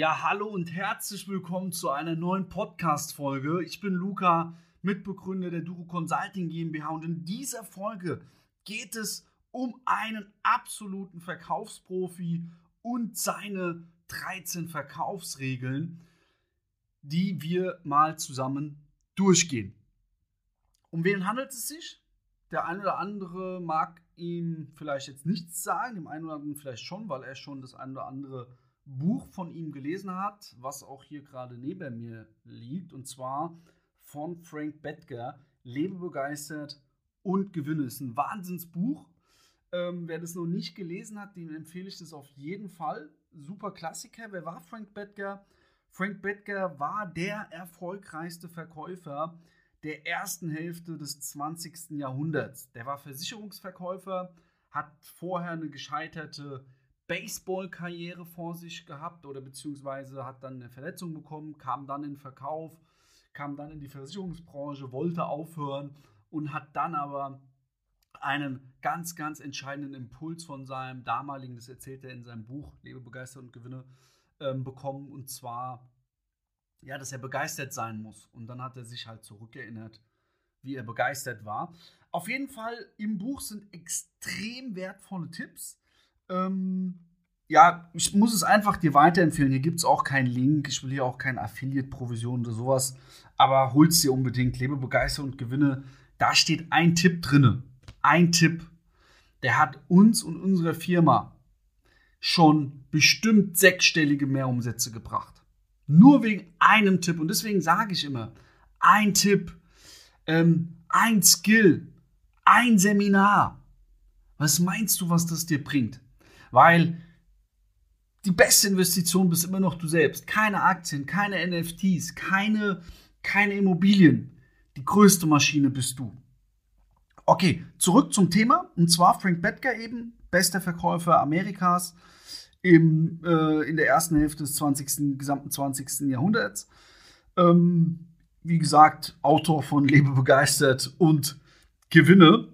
Ja, hallo und herzlich willkommen zu einer neuen Podcast-Folge. Ich bin Luca, Mitbegründer der Duro Consulting GmbH und in dieser Folge geht es um einen absoluten Verkaufsprofi und seine 13 Verkaufsregeln, die wir mal zusammen durchgehen. Um wen handelt es sich? Der eine oder andere mag ihm vielleicht jetzt nichts sagen, dem einen oder anderen vielleicht schon, weil er schon das eine oder andere Buch von ihm gelesen hat, was auch hier gerade neben mir liegt, und zwar von Frank Bettger, Lebe begeistert und gewinne. Ist ein Wahnsinnsbuch. Ähm, wer das noch nicht gelesen hat, dem empfehle ich das auf jeden Fall. Super Klassiker. Wer war Frank Bettger? Frank Bettger war der erfolgreichste Verkäufer der ersten Hälfte des 20. Jahrhunderts. Der war Versicherungsverkäufer, hat vorher eine gescheiterte Baseball-Karriere vor sich gehabt oder beziehungsweise hat dann eine Verletzung bekommen, kam dann in Verkauf, kam dann in die Versicherungsbranche, wollte aufhören und hat dann aber einen ganz, ganz entscheidenden Impuls von seinem damaligen, das erzählt er in seinem Buch Lebe begeistert und gewinne, ähm, bekommen und zwar, ja, dass er begeistert sein muss. Und dann hat er sich halt zurückerinnert, wie er begeistert war. Auf jeden Fall im Buch sind extrem wertvolle Tipps ähm, ja, ich muss es einfach dir weiterempfehlen. Hier gibt es auch keinen Link. Ich will hier auch keine Affiliate-Provision oder sowas. Aber hol's dir unbedingt. Lebe begeistert und gewinne. Da steht ein Tipp drinne. Ein Tipp. Der hat uns und unserer Firma schon bestimmt sechsstellige Mehrumsätze gebracht. Nur wegen einem Tipp. Und deswegen sage ich immer, ein Tipp, ähm, ein Skill, ein Seminar. Was meinst du, was das dir bringt? Weil die beste Investition bist immer noch du selbst. Keine Aktien, keine NFTs, keine, keine Immobilien. Die größte Maschine bist du. Okay, zurück zum Thema. Und zwar Frank Bettger eben, bester Verkäufer Amerikas im, äh, in der ersten Hälfte des 20., gesamten 20. Jahrhunderts. Ähm, wie gesagt, Autor von Lebe begeistert und Gewinne.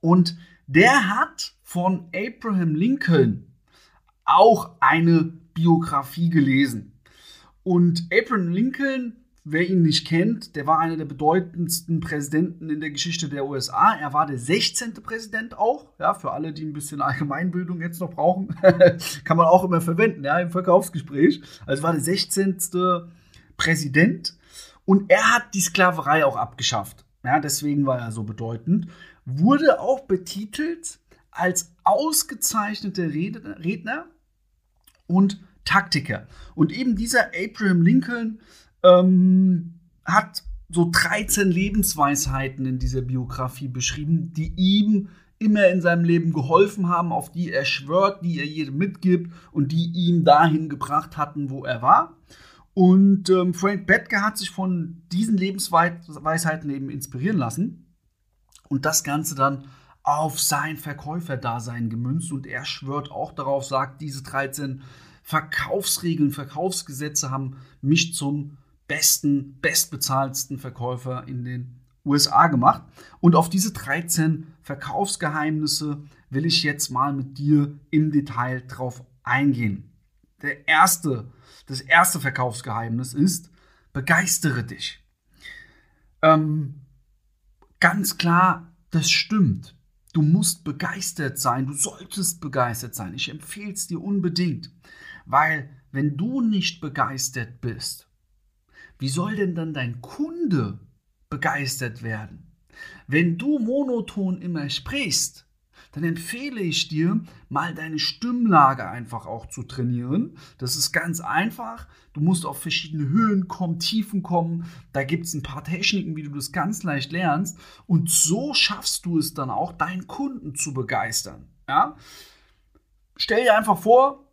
Und der hat von Abraham Lincoln auch eine Biografie gelesen. Und Abraham Lincoln, wer ihn nicht kennt, der war einer der bedeutendsten Präsidenten in der Geschichte der USA. Er war der 16. Präsident auch, ja, für alle, die ein bisschen Allgemeinbildung jetzt noch brauchen, kann man auch immer verwenden, ja, im Verkaufsgespräch. Also war der 16. Präsident und er hat die Sklaverei auch abgeschafft. Ja, deswegen war er so bedeutend. Wurde auch betitelt als ausgezeichneter Redner und Taktiker. Und eben dieser Abraham Lincoln ähm, hat so 13 Lebensweisheiten in dieser Biografie beschrieben, die ihm immer in seinem Leben geholfen haben, auf die er schwört, die er jedem mitgibt und die ihn dahin gebracht hatten, wo er war. Und ähm, Frank Bettger hat sich von diesen Lebensweisheiten eben inspirieren lassen und das Ganze dann auf sein Verkäuferdasein gemünzt und er schwört auch darauf, sagt, diese 13 Verkaufsregeln, Verkaufsgesetze haben mich zum besten, bestbezahltsten Verkäufer in den USA gemacht. Und auf diese 13 Verkaufsgeheimnisse will ich jetzt mal mit dir im Detail drauf eingehen. Der erste, das erste Verkaufsgeheimnis ist, begeistere dich. Ähm, ganz klar, das stimmt. Du musst begeistert sein, du solltest begeistert sein. Ich empfehle es dir unbedingt, weil wenn du nicht begeistert bist, wie soll denn dann dein Kunde begeistert werden? Wenn du monoton immer sprichst, dann empfehle ich dir, mal deine Stimmlage einfach auch zu trainieren. Das ist ganz einfach. Du musst auf verschiedene Höhen kommen, Tiefen kommen. Da gibt es ein paar Techniken, wie du das ganz leicht lernst. Und so schaffst du es dann auch, deinen Kunden zu begeistern. Ja? Stell dir einfach vor,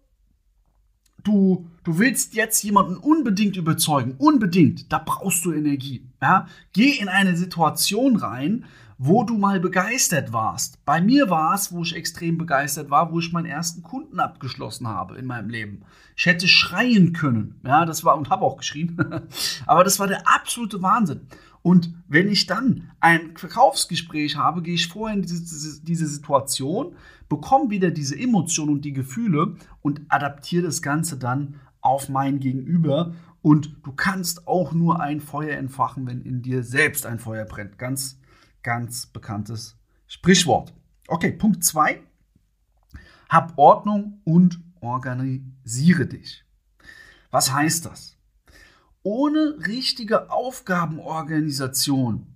du, du willst jetzt jemanden unbedingt überzeugen, unbedingt, da brauchst du Energie. Ja? Geh in eine Situation rein, wo du mal begeistert warst. Bei mir war es, wo ich extrem begeistert war, wo ich meinen ersten Kunden abgeschlossen habe in meinem Leben. Ich hätte schreien können, ja, das war und habe auch geschrien, aber das war der absolute Wahnsinn. Und wenn ich dann ein Verkaufsgespräch habe, gehe ich vorher in diese, diese Situation, bekomme wieder diese Emotionen und die Gefühle und adaptiere das Ganze dann auf mein Gegenüber und du kannst auch nur ein Feuer entfachen, wenn in dir selbst ein Feuer brennt. Ganz, ganz bekanntes Sprichwort. Okay, Punkt 2. Hab Ordnung und organisiere dich. Was heißt das? Ohne richtige Aufgabenorganisation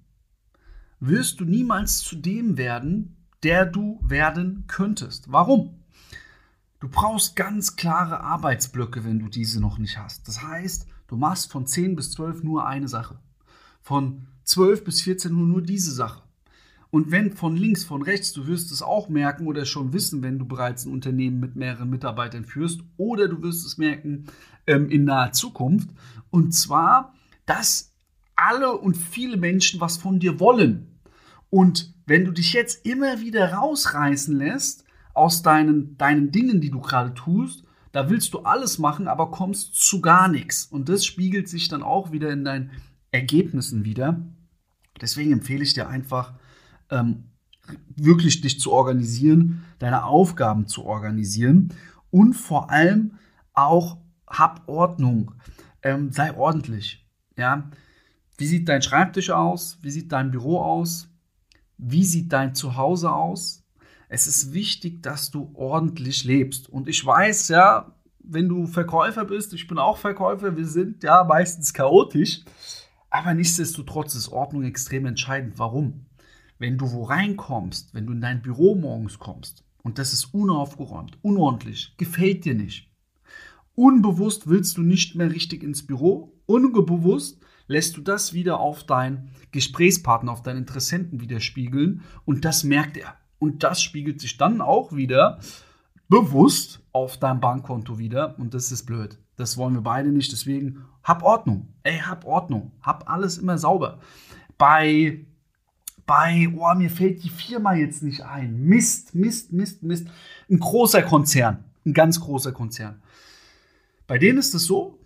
wirst du niemals zu dem werden, der du werden könntest. Warum? Du brauchst ganz klare Arbeitsblöcke, wenn du diese noch nicht hast. Das heißt, du machst von 10 bis 12 nur eine Sache. Von 12 bis 14 Uhr nur diese Sache. Und wenn von links, von rechts, du wirst es auch merken oder schon wissen, wenn du bereits ein Unternehmen mit mehreren Mitarbeitern führst, oder du wirst es merken ähm, in naher Zukunft. Und zwar, dass alle und viele Menschen was von dir wollen. Und wenn du dich jetzt immer wieder rausreißen lässt aus deinen, deinen Dingen, die du gerade tust, da willst du alles machen, aber kommst zu gar nichts. Und das spiegelt sich dann auch wieder in deinen Ergebnissen wieder. Deswegen empfehle ich dir einfach, ähm, wirklich dich zu organisieren, deine Aufgaben zu organisieren und vor allem auch hab Ordnung, ähm, sei ordentlich. Ja, wie sieht dein Schreibtisch aus? Wie sieht dein Büro aus? Wie sieht dein Zuhause aus? Es ist wichtig, dass du ordentlich lebst. Und ich weiß ja, wenn du Verkäufer bist, ich bin auch Verkäufer, wir sind ja meistens chaotisch. Aber nichtsdestotrotz ist Ordnung extrem entscheidend. Warum? wenn du wo reinkommst, wenn du in dein Büro morgens kommst und das ist unaufgeräumt, unordentlich, gefällt dir nicht. Unbewusst willst du nicht mehr richtig ins Büro, unbewusst lässt du das wieder auf deinen Gesprächspartner, auf deinen Interessenten widerspiegeln und das merkt er. Und das spiegelt sich dann auch wieder bewusst auf deinem Bankkonto wieder und das ist blöd. Das wollen wir beide nicht, deswegen hab Ordnung. Ey, hab Ordnung. Hab alles immer sauber. Bei bei, oh, mir fällt die Firma jetzt nicht ein. Mist, Mist, Mist, Mist. Ein großer Konzern, ein ganz großer Konzern. Bei denen ist es so,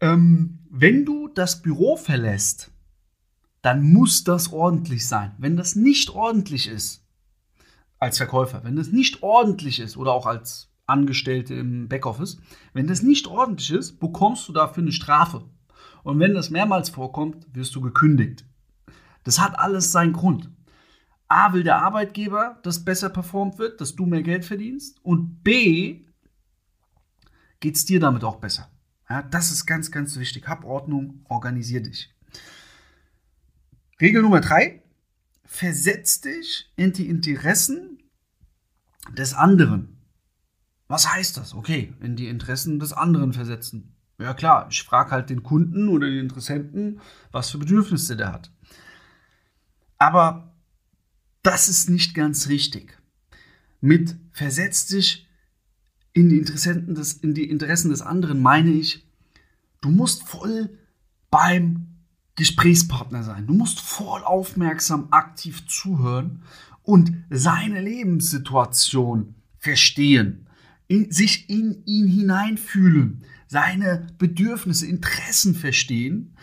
ähm, wenn du das Büro verlässt, dann muss das ordentlich sein. Wenn das nicht ordentlich ist, als Verkäufer, wenn das nicht ordentlich ist oder auch als Angestellte im Backoffice, wenn das nicht ordentlich ist, bekommst du dafür eine Strafe. Und wenn das mehrmals vorkommt, wirst du gekündigt. Das hat alles seinen Grund. A will der Arbeitgeber, dass besser performt wird, dass du mehr Geld verdienst. Und B geht es dir damit auch besser. Ja, das ist ganz, ganz wichtig. Hab Ordnung, organisier dich. Regel Nummer drei: Versetz dich in die Interessen des anderen. Was heißt das? Okay, in die Interessen des anderen versetzen. Ja klar, ich frage halt den Kunden oder den Interessenten, was für Bedürfnisse der hat. Aber das ist nicht ganz richtig. Mit versetz dich in die, Interessenten des, in die Interessen des anderen meine ich, du musst voll beim Gesprächspartner sein. Du musst voll aufmerksam, aktiv zuhören und seine Lebenssituation verstehen, in, sich in ihn hineinfühlen, seine Bedürfnisse, Interessen verstehen,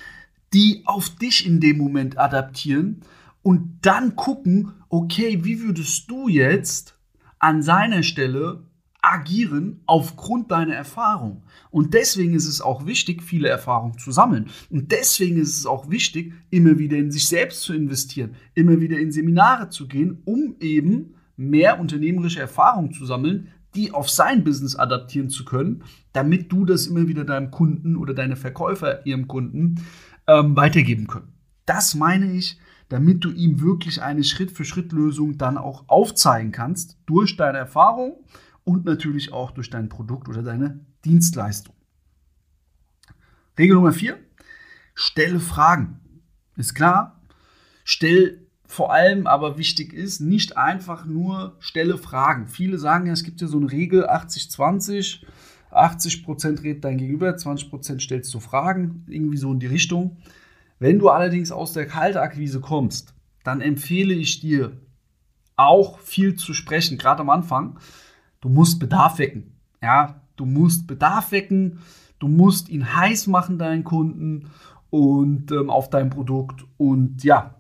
die auf dich in dem Moment adaptieren und dann gucken, okay, wie würdest du jetzt an seiner Stelle agieren aufgrund deiner Erfahrung. Und deswegen ist es auch wichtig, viele Erfahrungen zu sammeln. Und deswegen ist es auch wichtig, immer wieder in sich selbst zu investieren, immer wieder in Seminare zu gehen, um eben mehr unternehmerische Erfahrungen zu sammeln, die auf sein Business adaptieren zu können, damit du das immer wieder deinem Kunden oder deine Verkäufer ihrem Kunden ähm, weitergeben können. Das meine ich damit du ihm wirklich eine Schritt-für-Schritt-Lösung dann auch aufzeigen kannst durch deine Erfahrung und natürlich auch durch dein Produkt oder deine Dienstleistung. Regel Nummer 4. Stelle Fragen. Ist klar, stell vor allem aber wichtig ist, nicht einfach nur stelle Fragen. Viele sagen ja, es gibt ja so eine Regel 80-20. 80% redet dein Gegenüber, 20% stellst du Fragen, irgendwie so in die Richtung. Wenn du allerdings aus der Kaltakquise kommst, dann empfehle ich dir auch viel zu sprechen, gerade am Anfang. Du musst Bedarf wecken. Ja, du musst Bedarf wecken, du musst ihn heiß machen, deinen Kunden und ähm, auf dein Produkt. Und ja,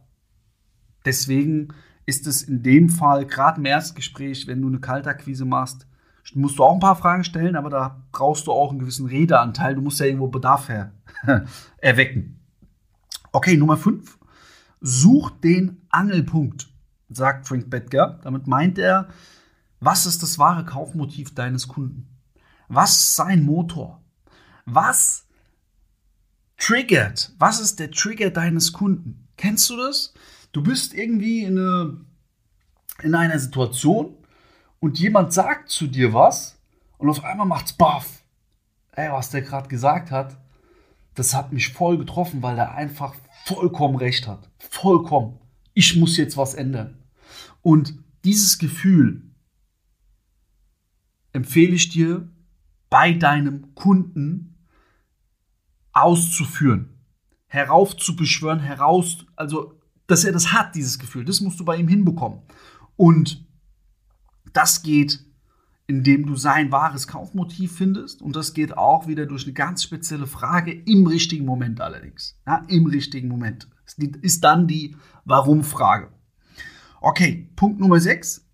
deswegen ist es in dem Fall, gerade im Erstgespräch, wenn du eine Kaltakquise machst, musst du auch ein paar Fragen stellen, aber da brauchst du auch einen gewissen Redeanteil. Du musst ja irgendwo Bedarf her erwecken. Okay, Nummer 5. Such den Angelpunkt, sagt Frank Bettger. Damit meint er, was ist das wahre Kaufmotiv deines Kunden? Was ist sein Motor? Was triggert? Was ist der Trigger deines Kunden? Kennst du das? Du bist irgendwie in, eine, in einer Situation und jemand sagt zu dir was und auf einmal macht's baff. Ey, was der gerade gesagt hat, das hat mich voll getroffen, weil er einfach vollkommen recht hat. Vollkommen. Ich muss jetzt was ändern. Und dieses Gefühl empfehle ich dir bei deinem Kunden auszuführen, heraufzubeschwören, heraus, also dass er das hat, dieses Gefühl. Das musst du bei ihm hinbekommen. Und das geht, indem du sein wahres Kaufmotiv findest. Und das geht auch wieder durch eine ganz spezielle Frage im richtigen Moment allerdings. Ja, Im richtigen Moment. Das ist dann die Warum-Frage. Okay, Punkt Nummer 6.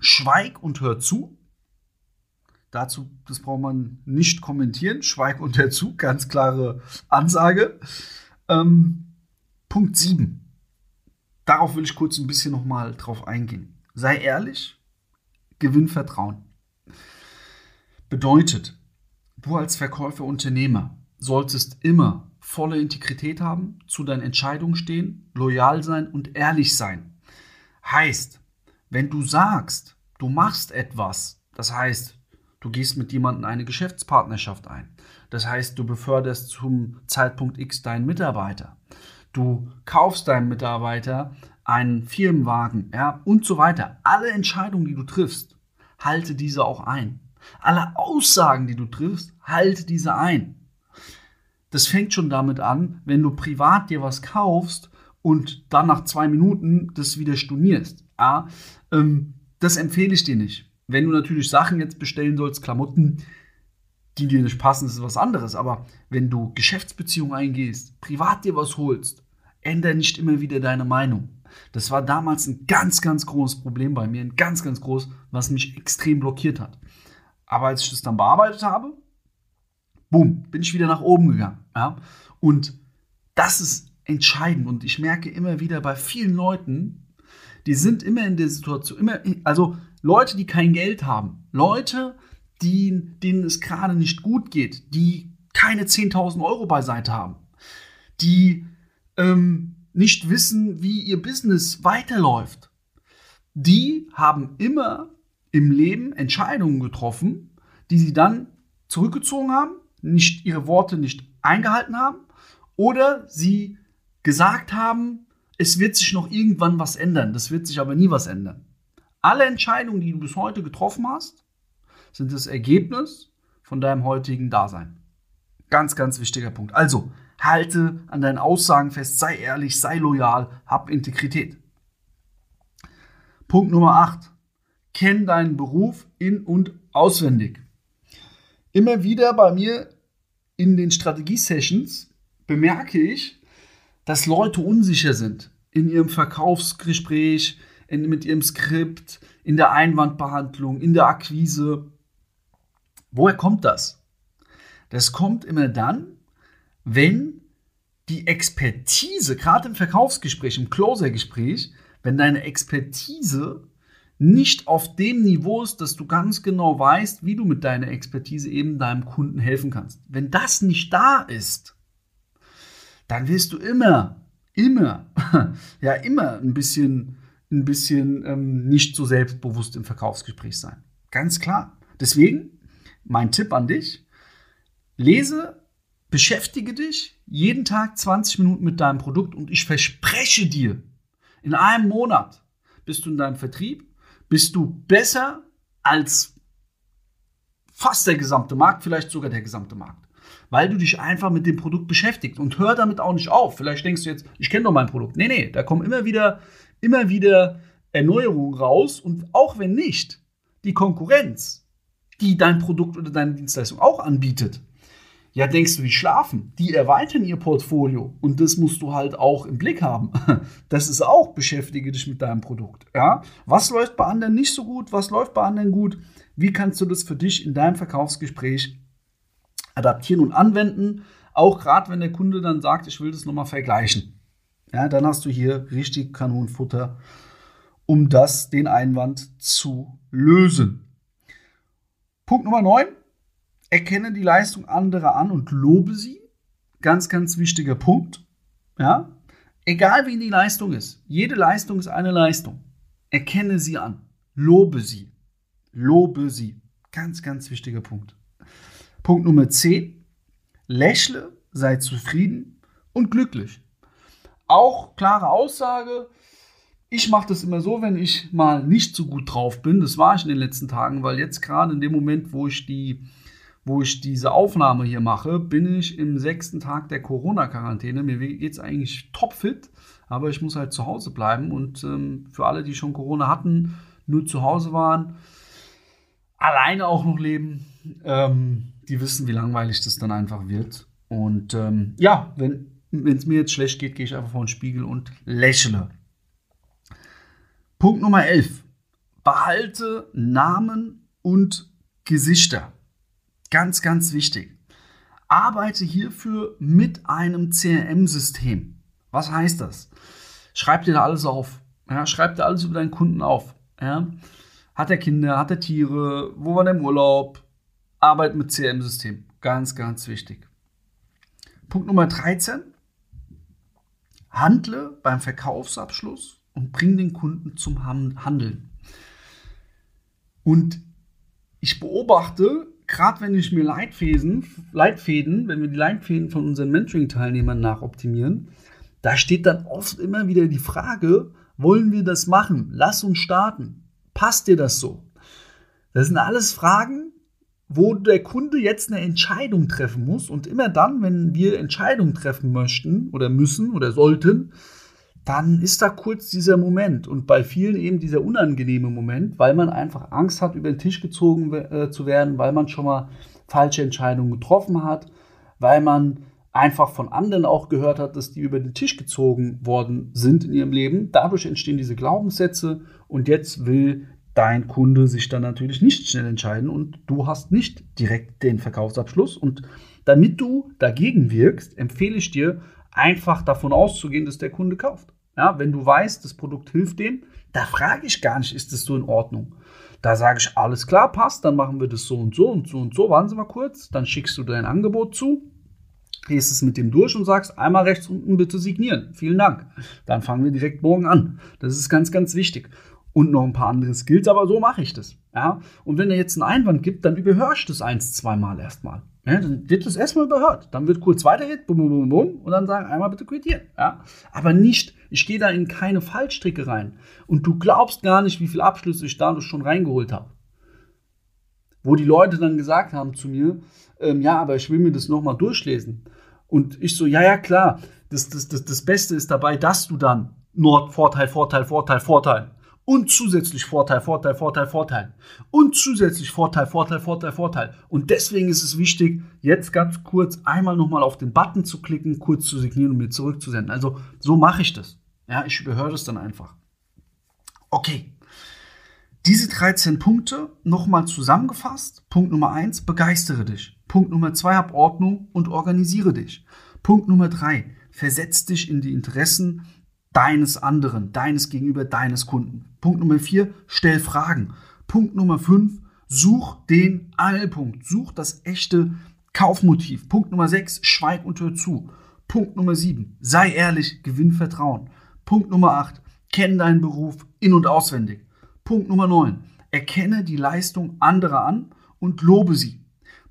Schweig und hör zu. Dazu, das braucht man nicht kommentieren. Schweig und hör zu, ganz klare Ansage. Ähm, Punkt 7. Darauf will ich kurz ein bisschen nochmal drauf eingehen. Sei ehrlich, gewinn Vertrauen. Bedeutet, du als Verkäufer, Unternehmer solltest immer volle Integrität haben, zu deinen Entscheidungen stehen, loyal sein und ehrlich sein. Heißt, wenn du sagst, du machst etwas, das heißt, du gehst mit jemandem eine Geschäftspartnerschaft ein, das heißt, du beförderst zum Zeitpunkt X deinen Mitarbeiter, du kaufst deinem Mitarbeiter einen Firmenwagen, ja, und so weiter. Alle Entscheidungen, die du triffst, halte diese auch ein. Alle Aussagen, die du triffst, halte diese ein. Das fängt schon damit an, wenn du privat dir was kaufst und dann nach zwei Minuten das wieder stornierst. Ja, ähm, das empfehle ich dir nicht. Wenn du natürlich Sachen jetzt bestellen sollst, Klamotten, die dir nicht passen, ist was anderes. Aber wenn du Geschäftsbeziehungen eingehst, privat dir was holst, ändere nicht immer wieder deine Meinung. Das war damals ein ganz, ganz großes Problem bei mir, ein ganz, ganz groß, was mich extrem blockiert hat. Aber als ich das dann bearbeitet habe, boom, bin ich wieder nach oben gegangen. Ja? Und das ist entscheidend. Und ich merke immer wieder bei vielen Leuten, die sind immer in der Situation, immer, also Leute, die kein Geld haben, Leute, die, denen es gerade nicht gut geht, die keine 10.000 Euro beiseite haben, die ähm, nicht wissen, wie ihr Business weiterläuft, die haben immer im Leben Entscheidungen getroffen, die sie dann zurückgezogen haben, nicht ihre Worte nicht eingehalten haben oder sie gesagt haben, es wird sich noch irgendwann was ändern, das wird sich aber nie was ändern. Alle Entscheidungen, die du bis heute getroffen hast, sind das Ergebnis von deinem heutigen Dasein. Ganz, ganz wichtiger Punkt. Also, halte an deinen Aussagen fest, sei ehrlich, sei loyal, hab Integrität. Punkt Nummer 8. Kenn deinen Beruf in- und auswendig. Immer wieder bei mir in den Strategie-Sessions bemerke ich, dass Leute unsicher sind in ihrem Verkaufsgespräch, in, mit ihrem Skript, in der Einwandbehandlung, in der Akquise. Woher kommt das? Das kommt immer dann, wenn die Expertise, gerade im Verkaufsgespräch, im Closer-Gespräch, wenn deine Expertise nicht auf dem Niveau ist, dass du ganz genau weißt, wie du mit deiner Expertise eben deinem Kunden helfen kannst. Wenn das nicht da ist, dann wirst du immer, immer, ja immer ein bisschen, ein bisschen ähm, nicht so selbstbewusst im Verkaufsgespräch sein. Ganz klar. Deswegen mein Tipp an dich: Lese Beschäftige dich jeden Tag 20 Minuten mit deinem Produkt und ich verspreche dir, in einem Monat bist du in deinem Vertrieb, bist du besser als fast der gesamte Markt, vielleicht sogar der gesamte Markt. Weil du dich einfach mit dem Produkt beschäftigst und hör damit auch nicht auf. Vielleicht denkst du jetzt, ich kenne doch mein Produkt. Nee, nee, da kommen immer wieder, immer wieder Erneuerungen raus und auch wenn nicht, die Konkurrenz, die dein Produkt oder deine Dienstleistung auch anbietet, Ja, denkst du, die schlafen? Die erweitern ihr Portfolio und das musst du halt auch im Blick haben. Das ist auch, beschäftige dich mit deinem Produkt. Ja? Was läuft bei anderen nicht so gut? Was läuft bei anderen gut? Wie kannst du das für dich in deinem Verkaufsgespräch adaptieren und anwenden? Auch gerade wenn der Kunde dann sagt, ich will das nochmal vergleichen. Ja, dann hast du hier richtig Kanonenfutter, um das, den Einwand zu lösen. Punkt Nummer 9. Erkenne die Leistung anderer an und lobe sie. Ganz, ganz wichtiger Punkt. Ja? Egal wie die Leistung ist. Jede Leistung ist eine Leistung. Erkenne sie an. Lobe sie. Lobe sie. Ganz, ganz wichtiger Punkt. Punkt Nummer 10. Lächle, sei zufrieden und glücklich. Auch klare Aussage. Ich mache das immer so, wenn ich mal nicht so gut drauf bin. Das war ich in den letzten Tagen, weil jetzt gerade in dem Moment, wo ich die wo ich diese Aufnahme hier mache, bin ich im sechsten Tag der Corona-Quarantäne. Mir geht es eigentlich topfit, aber ich muss halt zu Hause bleiben. Und ähm, für alle, die schon Corona hatten, nur zu Hause waren, alleine auch noch leben, ähm, die wissen, wie langweilig das dann einfach wird. Und ähm, ja, wenn es mir jetzt schlecht geht, gehe ich einfach vor den Spiegel und lächle. Punkt Nummer 11. Behalte Namen und Gesichter. Ganz, ganz wichtig. Arbeite hierfür mit einem CRM-System. Was heißt das? Schreib dir da alles auf. Ja, schreib dir alles über deinen Kunden auf. Ja. Hat er Kinder, hat er Tiere, wo war der im Urlaub? Arbeit mit CRM-System. Ganz, ganz wichtig. Punkt Nummer 13. Handle beim Verkaufsabschluss und bring den Kunden zum Handeln. Und ich beobachte gerade wenn ich mir Leitfäden, Leitfäden, wenn wir die Leitfäden von unseren Mentoring-Teilnehmern nachoptimieren, da steht dann oft immer wieder die Frage, wollen wir das machen? Lass uns starten. Passt dir das so? Das sind alles Fragen, wo der Kunde jetzt eine Entscheidung treffen muss. Und immer dann, wenn wir Entscheidungen treffen möchten oder müssen oder sollten, dann ist da kurz dieser Moment und bei vielen eben dieser unangenehme Moment, weil man einfach Angst hat, über den Tisch gezogen äh, zu werden, weil man schon mal falsche Entscheidungen getroffen hat, weil man einfach von anderen auch gehört hat, dass die über den Tisch gezogen worden sind in ihrem Leben. Dadurch entstehen diese Glaubenssätze und jetzt will dein Kunde sich dann natürlich nicht schnell entscheiden und du hast nicht direkt den Verkaufsabschluss. Und damit du dagegen wirkst, empfehle ich dir, einfach davon auszugehen, dass der Kunde kauft. Ja, wenn du weißt, das Produkt hilft dem, da frage ich gar nicht, ist das so in Ordnung? Da sage ich, alles klar, passt, dann machen wir das so und so und so und so. Warten Sie mal kurz, dann schickst du dein Angebot zu, gehst es mit dem durch und sagst, einmal rechts unten bitte signieren. Vielen Dank. Dann fangen wir direkt morgen an. Das ist ganz, ganz wichtig. Und noch ein paar andere Skills, aber so mache ich das. Ja? Und wenn er jetzt einen Einwand gibt, dann überhörst du es eins, zweimal erstmal. Ja, dann wird das erstmal überhört. Dann wird kurz weitergeht, bum, bum, bum, und dann sagen, einmal bitte quittieren. Ja? Aber nicht, ich gehe da in keine Fallstricke rein. Und du glaubst gar nicht, wie viele Abschlüsse ich dadurch schon reingeholt habe. Wo die Leute dann gesagt haben zu mir, ähm, ja, aber ich will mir das nochmal durchlesen. Und ich so, ja, ja, klar, das, das, das, das Beste ist dabei, dass du dann Nord, Vorteil, Vorteil, Vorteil, Vorteil und zusätzlich Vorteil, Vorteil, Vorteil, Vorteil und zusätzlich Vorteil, Vorteil, Vorteil, Vorteil. Und deswegen ist es wichtig, jetzt ganz kurz einmal nochmal auf den Button zu klicken, kurz zu signieren und mir zurückzusenden. Also so mache ich das. Ja, ich überhöre das dann einfach. Okay. Diese 13 Punkte nochmal zusammengefasst. Punkt Nummer 1, begeistere dich. Punkt Nummer 2, hab Ordnung und organisiere dich. Punkt Nummer 3, versetz dich in die Interessen deines anderen, deines Gegenüber, deines Kunden. Punkt Nummer vier, stell Fragen. Punkt Nummer fünf, such den Angelpunkt. Such das echte Kaufmotiv. Punkt Nummer sechs, schweig und hör zu. Punkt Nummer sieben, sei ehrlich, gewinn Vertrauen. Punkt Nummer acht, kenn deinen Beruf in- und auswendig. Punkt Nummer neun, erkenne die Leistung anderer an und lobe sie.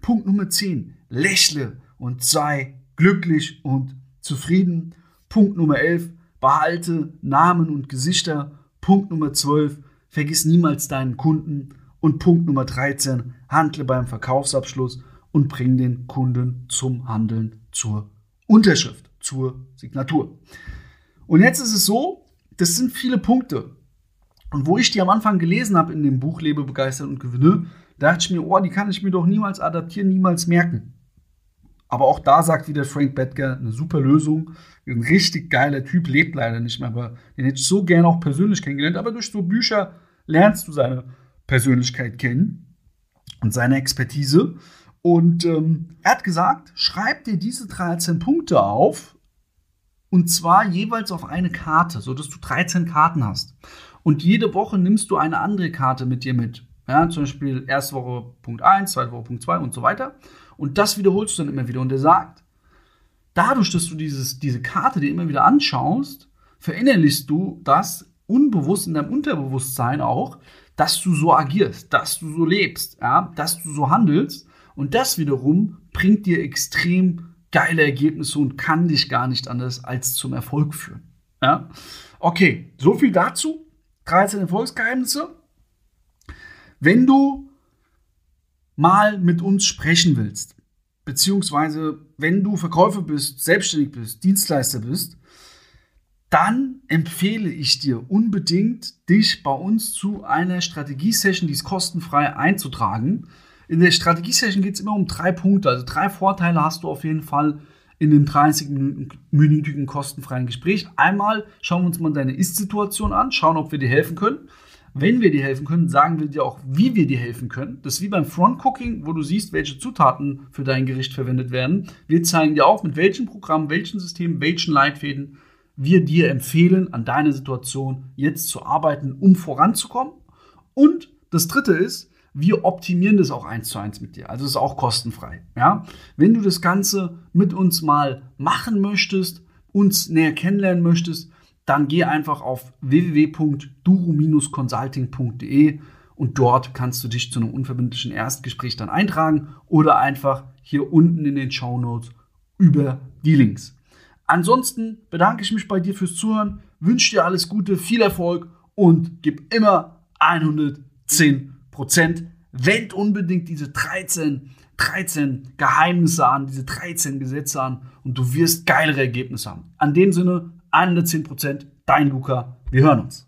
Punkt Nummer zehn, lächle und sei glücklich und zufrieden. Punkt Nummer elf, behalte Namen und Gesichter. Punkt Nummer 12, vergiss niemals deinen Kunden. Und Punkt Nummer 13, handle beim Verkaufsabschluss und bring den Kunden zum Handeln zur Unterschrift, zur Signatur. Und jetzt ist es so, das sind viele Punkte. Und wo ich die am Anfang gelesen habe in dem Buch Lebe begeistert und gewinne, dachte ich mir, oh, die kann ich mir doch niemals adaptieren, niemals merken. Aber auch da sagt wieder Frank Bettger eine super Lösung. Ein richtig geiler Typ, lebt leider nicht mehr, aber den hätte ich so gerne auch persönlich kennengelernt. Aber durch so Bücher lernst du seine Persönlichkeit kennen und seine Expertise. Und ähm, er hat gesagt, schreib dir diese 13 Punkte auf und zwar jeweils auf eine Karte, sodass du 13 Karten hast. Und jede Woche nimmst du eine andere Karte mit dir mit. Ja, zum Beispiel erste Woche Punkt 1, zweite Woche Punkt 2 und so weiter. Und das wiederholst du dann immer wieder. Und er sagt, dadurch, dass du dieses, diese Karte dir immer wieder anschaust, verinnerlichst du das unbewusst in deinem Unterbewusstsein auch, dass du so agierst, dass du so lebst, ja, dass du so handelst. Und das wiederum bringt dir extrem geile Ergebnisse und kann dich gar nicht anders als zum Erfolg führen. Ja? Okay, so viel dazu. 13 Erfolgsgeheimnisse. Wenn du mal mit uns sprechen willst, beziehungsweise wenn du Verkäufer bist, selbstständig bist, Dienstleister bist, dann empfehle ich dir unbedingt, dich bei uns zu einer Strategie-Session, die ist kostenfrei, einzutragen. In der Strategie-Session geht es immer um drei Punkte. Also drei Vorteile hast du auf jeden Fall in dem 30-minütigen kostenfreien Gespräch. Einmal schauen wir uns mal deine Ist-Situation an, schauen, ob wir dir helfen können. Wenn wir dir helfen können, sagen wir dir auch, wie wir dir helfen können. Das ist wie beim Front-Cooking, wo du siehst, welche Zutaten für dein Gericht verwendet werden. Wir zeigen dir auch, mit welchem Programm, welchen Systemen, welchen Leitfäden wir dir empfehlen, an deiner Situation jetzt zu arbeiten, um voranzukommen. Und das dritte ist, wir optimieren das auch eins zu eins mit dir. Also es ist auch kostenfrei. Ja? Wenn du das Ganze mit uns mal machen möchtest, uns näher kennenlernen möchtest, dann geh einfach auf www.duro-consulting.de und dort kannst du dich zu einem unverbindlichen Erstgespräch dann eintragen oder einfach hier unten in den Show Notes über die Links. Ansonsten bedanke ich mich bei dir fürs Zuhören, wünsche dir alles Gute, viel Erfolg und gib immer 110 Prozent. Wend unbedingt diese 13, 13 Geheimnisse an, diese 13 Gesetze an und du wirst geilere Ergebnisse haben. An dem Sinne, 110 Prozent, dein Luca. Wir hören uns.